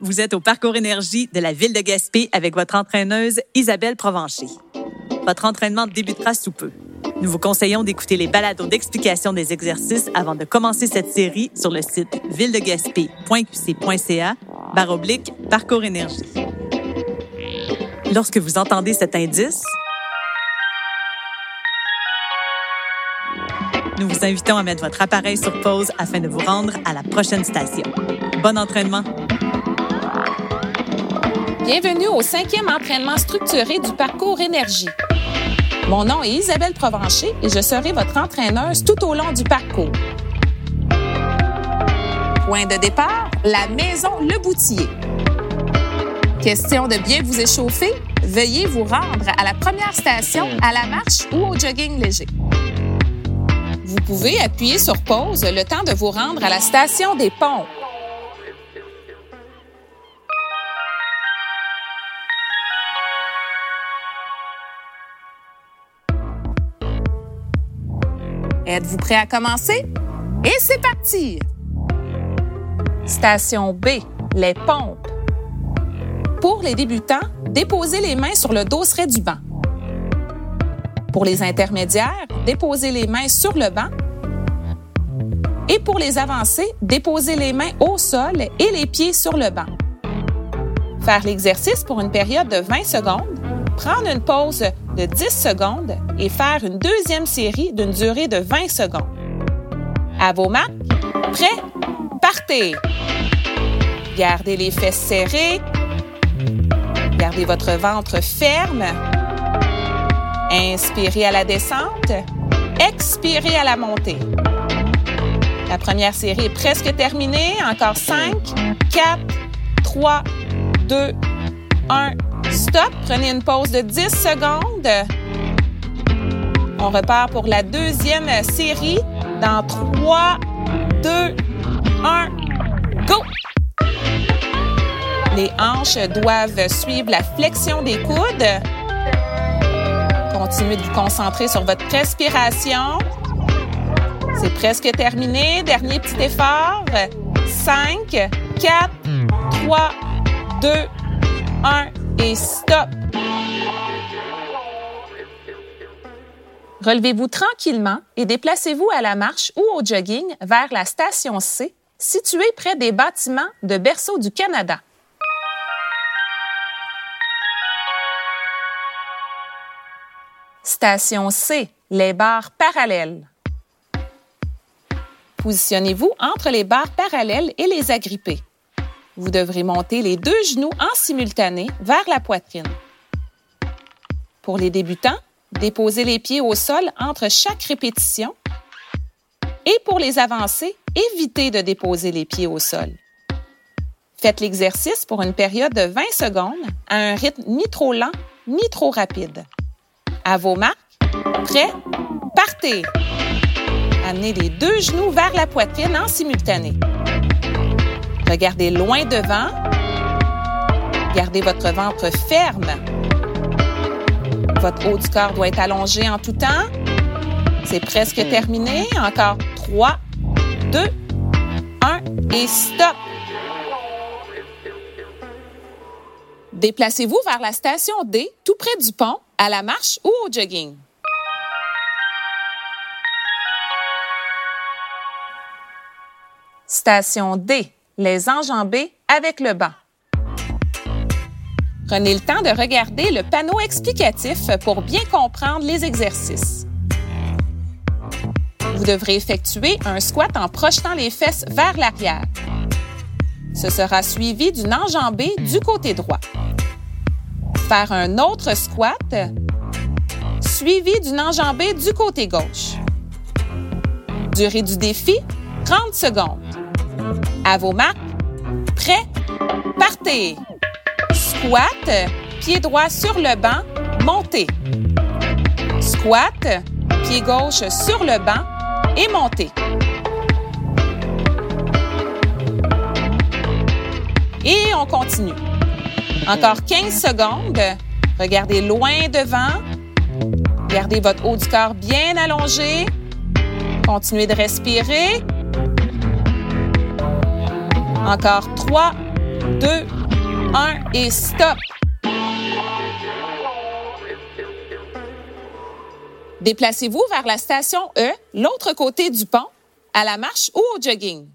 Vous êtes au Parcours Énergie de la ville de Gaspé avec votre entraîneuse Isabelle Provencher. Votre entraînement débutera sous peu. Nous vous conseillons d'écouter les balados d'explication des exercices avant de commencer cette série sur le site villedegaspé.qc.ca baroblique Parcours Énergie. Lorsque vous entendez cet indice, nous vous invitons à mettre votre appareil sur pause afin de vous rendre à la prochaine station. Bon entraînement! Bienvenue au cinquième entraînement structuré du parcours énergie. Mon nom est Isabelle Provencher et je serai votre entraîneuse tout au long du parcours. Point de départ, la maison Le Boutier. Question de bien vous échauffer, veuillez vous rendre à la première station à la marche ou au jogging léger. Vous pouvez appuyer sur pause le temps de vous rendre à la station des ponts. Êtes-vous prêt à commencer? Et c'est parti! Station B, les pompes. Pour les débutants, déposez les mains sur le dosseret du banc. Pour les intermédiaires, déposez les mains sur le banc. Et pour les avancés, déposez les mains au sol et les pieds sur le banc. Faire l'exercice pour une période de 20 secondes, prendre une pause de 10 secondes et faire une deuxième série d'une durée de 20 secondes. À vos marques, prêts, partez! Gardez les fesses serrées. Gardez votre ventre ferme. Inspirez à la descente. Expirez à la montée. La première série est presque terminée. Encore 5, 4, 3, 2, 1. Stop. Prenez une pause de 10 secondes. On repart pour la deuxième série dans 3, 2, 1, go! Les hanches doivent suivre la flexion des coudes. Continuez de vous concentrer sur votre respiration. C'est presque terminé. Dernier petit effort. 5, 4, 3, 2, 1 et stop. Relevez-vous tranquillement et déplacez-vous à la marche ou au jogging vers la station C, située près des bâtiments de Berceau du Canada. Station C, les barres parallèles. Positionnez-vous entre les barres parallèles et les agrippées. Vous devrez monter les deux genoux en simultané vers la poitrine. Pour les débutants, déposez les pieds au sol entre chaque répétition. Et pour les avancés, évitez de déposer les pieds au sol. Faites l'exercice pour une période de 20 secondes à un rythme ni trop lent ni trop rapide. À vos marques, prêts, partez! Amenez les deux genoux vers la poitrine en simultané. Regardez loin devant. Gardez votre ventre ferme. Votre haut du corps doit être allongé en tout temps. C'est presque terminé. Encore 3, 2, 1 et stop. Déplacez-vous vers la station D, tout près du pont, à la marche ou au jogging. Station D, les enjambées avec le banc. Prenez le temps de regarder le panneau explicatif pour bien comprendre les exercices. Vous devrez effectuer un squat en projetant les fesses vers l'arrière. Ce sera suivi d'une enjambée du côté droit. Faire un autre squat, suivi d'une enjambée du côté gauche. Durée du défi, 30 secondes. À vos marques, prêts, partez! Squat, pied droit sur le banc, montez. Squat, pied gauche sur le banc et montez. Et on continue. Encore 15 secondes. Regardez loin devant. Gardez votre haut du corps bien allongé. Continuez de respirer. Encore 3, 2, 1 et stop. Déplacez-vous vers la station E, l'autre côté du pont, à la marche ou au jogging.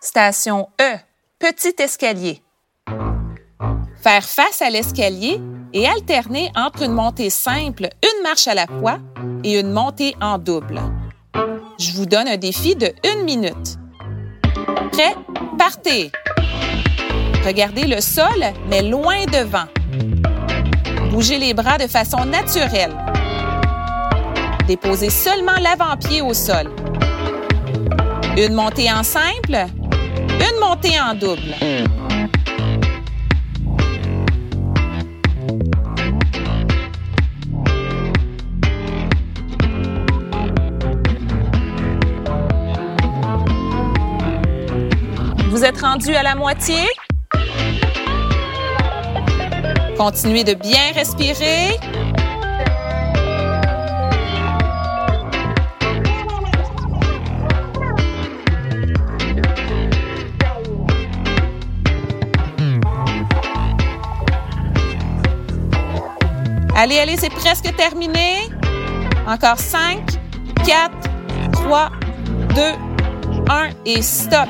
Station E, petit escalier. Faire face à l'escalier et alterner entre une montée simple, une marche à la fois, et une montée en double. Je vous donne un défi de une minute. Prêt? Partez! Regardez le sol, mais loin devant. Bougez les bras de façon naturelle. Déposez seulement l'avant-pied au sol. Une montée en simple, une montée en double. Rendu à la moitié? Continuez de bien respirer. Allez, allez, c'est presque terminé. Encore 5, 4, 3, 2, 1 et stop.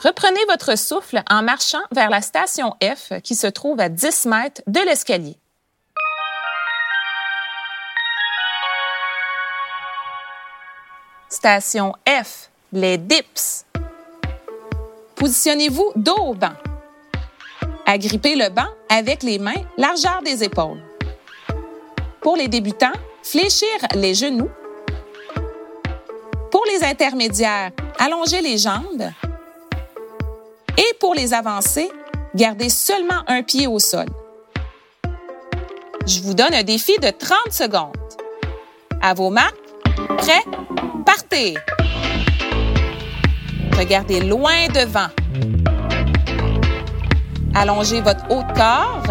Reprenez votre souffle en marchant vers la station F qui se trouve à 10 mètres de l'escalier. Station F, les dips. Positionnez-vous dos au banc. Agrippez le banc avec les mains largeur des épaules. Pour les débutants, fléchir les genoux. Pour les intermédiaires, allongez les jambes pour les avancer, gardez seulement un pied au sol. Je vous donne un défi de 30 secondes. À vos marques, prêts, partez. Regardez loin devant. Allongez votre haut corps.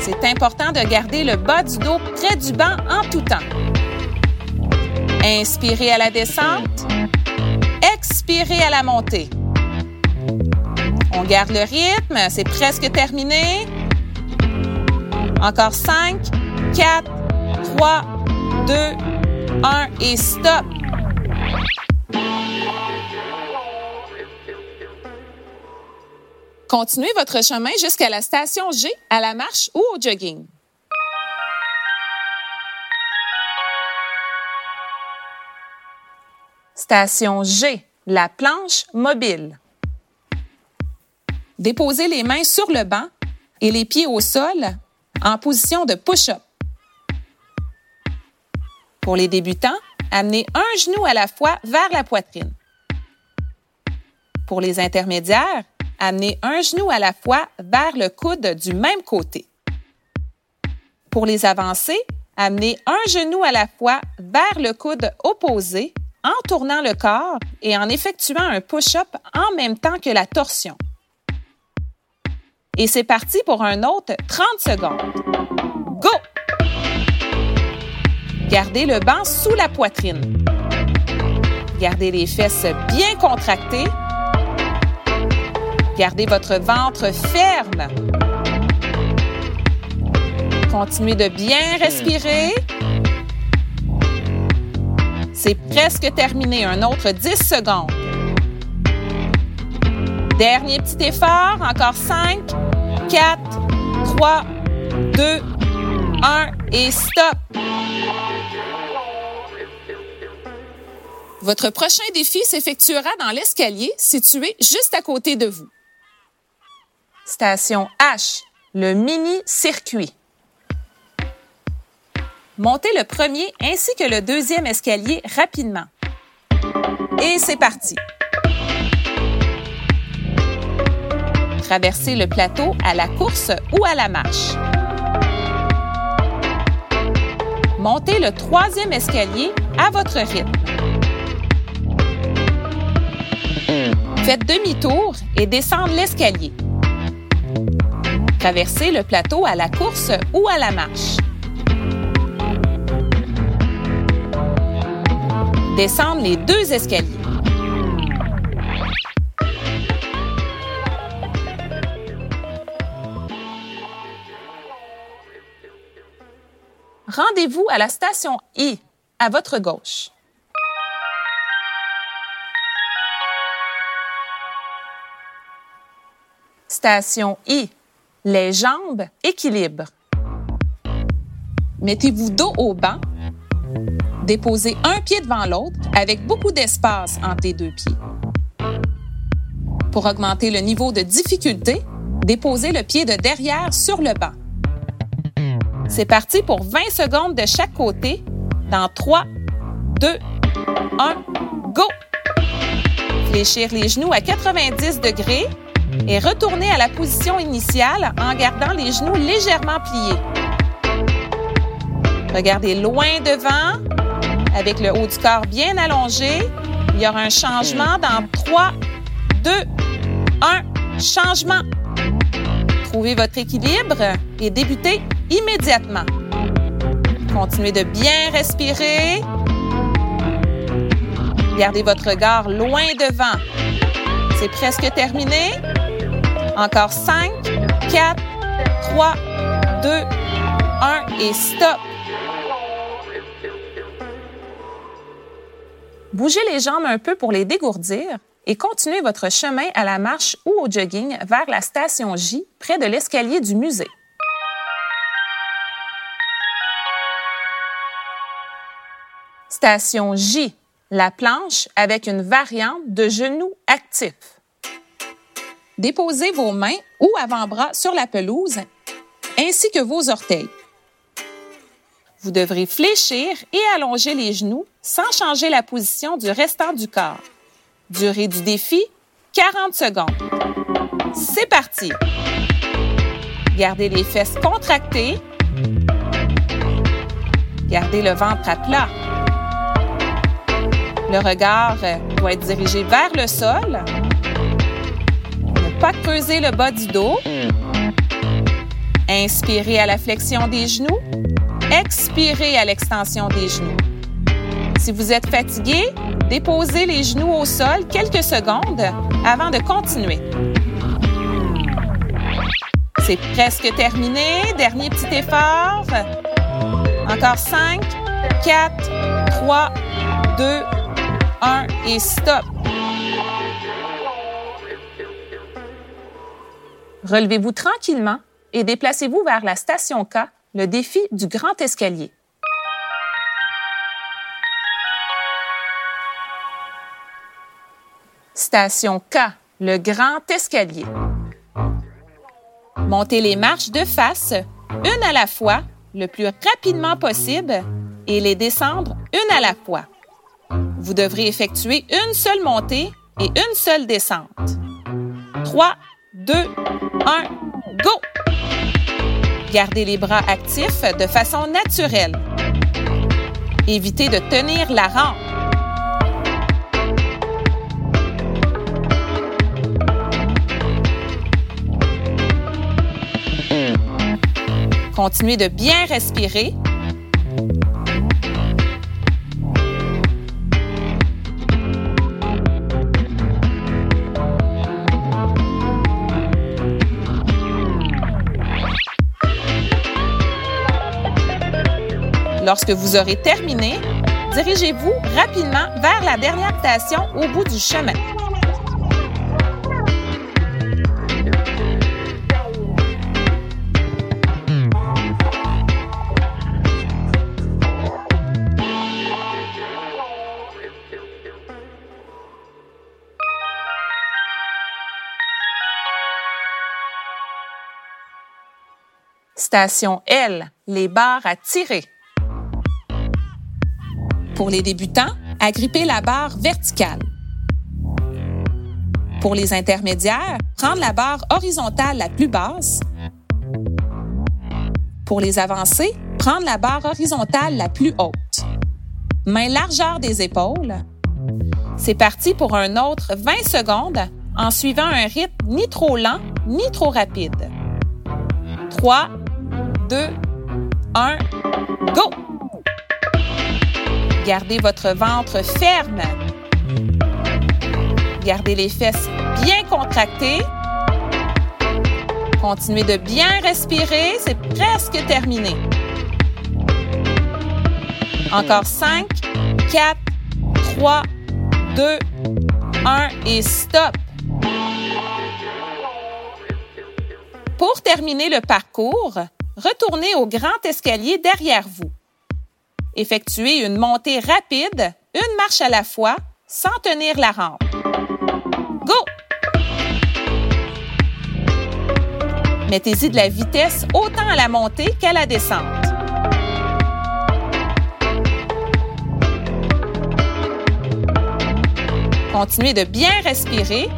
C'est important de garder le bas du dos près du banc en tout temps. Inspirez à la descente. Expirez à la montée. On garde le rythme, c'est presque terminé. Encore 5, 4, 3, 2, 1 et stop. Continuez votre chemin jusqu'à la station G à la marche ou au jogging. Station G, la planche mobile. Déposez les mains sur le banc et les pieds au sol en position de push-up. Pour les débutants, amenez un genou à la fois vers la poitrine. Pour les intermédiaires, amenez un genou à la fois vers le coude du même côté. Pour les avancés, amenez un genou à la fois vers le coude opposé en tournant le corps et en effectuant un push-up en même temps que la torsion. Et c'est parti pour un autre 30 secondes. Go! Gardez le banc sous la poitrine. Gardez les fesses bien contractées. Gardez votre ventre ferme. Continuez de bien respirer. C'est presque terminé. Un autre 10 secondes. Dernier petit effort. Encore 5, 4, 3, 2, 1 et stop. Votre prochain défi s'effectuera dans l'escalier situé juste à côté de vous. Station H, le mini-circuit. Montez le premier ainsi que le deuxième escalier rapidement. Et c'est parti. traverser le plateau à la course ou à la marche. Montez le troisième escalier à votre rythme. Faites demi-tour et descendez l'escalier. Traversez le plateau à la course ou à la marche. Descendez les deux escaliers. Rendez-vous à la station I, à votre gauche. Station I, les jambes, équilibre. Mettez-vous dos au banc. Déposez un pied devant l'autre avec beaucoup d'espace entre les deux pieds. Pour augmenter le niveau de difficulté, déposez le pied de derrière sur le banc. C'est parti pour 20 secondes de chaque côté dans 3, 2, 1, go! Fléchir les genoux à 90 degrés et retourner à la position initiale en gardant les genoux légèrement pliés. Regardez loin devant avec le haut du corps bien allongé. Il y aura un changement dans 3, 2, 1, changement. Trouvez votre équilibre et débutez immédiatement. Continuez de bien respirer. Gardez votre regard loin devant. C'est presque terminé. Encore 5, 4, 3, 2, 1 et stop. Bougez les jambes un peu pour les dégourdir et continuez votre chemin à la marche ou au jogging vers la station J près de l'escalier du musée. Station J, la planche avec une variante de genoux actifs. Déposez vos mains ou avant-bras sur la pelouse ainsi que vos orteils. Vous devrez fléchir et allonger les genoux sans changer la position du restant du corps. Durée du défi, 40 secondes. C'est parti! Gardez les fesses contractées. Gardez le ventre à plat. Le regard doit être dirigé vers le sol. Ne pas creuser le bas du dos. Inspirez à la flexion des genoux. Expirez à l'extension des genoux. Si vous êtes fatigué, déposez les genoux au sol quelques secondes avant de continuer. C'est presque terminé. Dernier petit effort. Encore 5, 4, 3, 2, 1 et stop. Relevez-vous tranquillement et déplacez-vous vers la station K, le défi du grand escalier. Station K, le grand escalier. Montez les marches de face, une à la fois, le plus rapidement possible, et les descendre une à la fois. Vous devrez effectuer une seule montée et une seule descente. 3, 2, 1, go! Gardez les bras actifs de façon naturelle. Évitez de tenir la rampe. Continuez de bien respirer. Lorsque vous aurez terminé, dirigez-vous rapidement vers la dernière station au bout du chemin. Station L, les barres à tirer. Pour les débutants, agripper la barre verticale. Pour les intermédiaires, prendre la barre horizontale la plus basse. Pour les avancés, prendre la barre horizontale la plus haute. Main largeur des épaules. C'est parti pour un autre 20 secondes en suivant un rythme ni trop lent ni trop rapide. 3, 2, 1, go! Gardez votre ventre ferme. Gardez les fesses bien contractées. Continuez de bien respirer, c'est presque terminé. Encore 5, 4, 3, 2, 1 et stop. Pour terminer le parcours, retournez au grand escalier derrière vous. Effectuez une montée rapide, une marche à la fois, sans tenir la rampe. Go! Mettez-y de la vitesse autant à la montée qu'à la descente. Continuez de bien respirer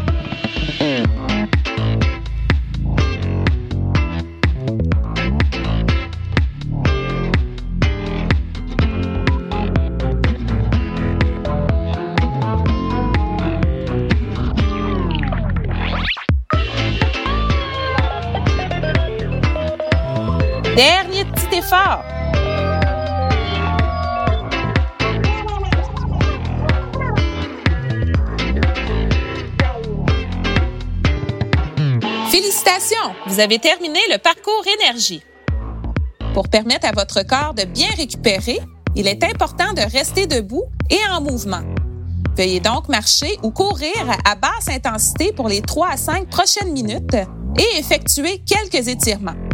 Félicitations, vous avez terminé le parcours énergie. Pour permettre à votre corps de bien récupérer, il est important de rester debout et en mouvement. Veuillez donc marcher ou courir à basse intensité pour les 3 à 5 prochaines minutes et effectuer quelques étirements.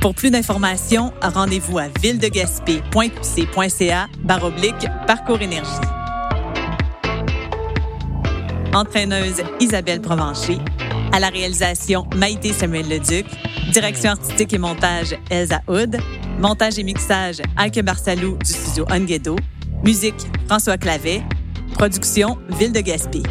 Pour plus d'informations, rendez-vous à villedegaspé.qc.ca baroblique parcours énergie. Entraîneuse Isabelle Provencher. À la réalisation Maïté Samuel Leduc. Direction artistique et montage Elsa Hood. Montage et mixage Alke Barsalou du studio Onguedo. Musique François Clavet. Production Ville de Gaspé.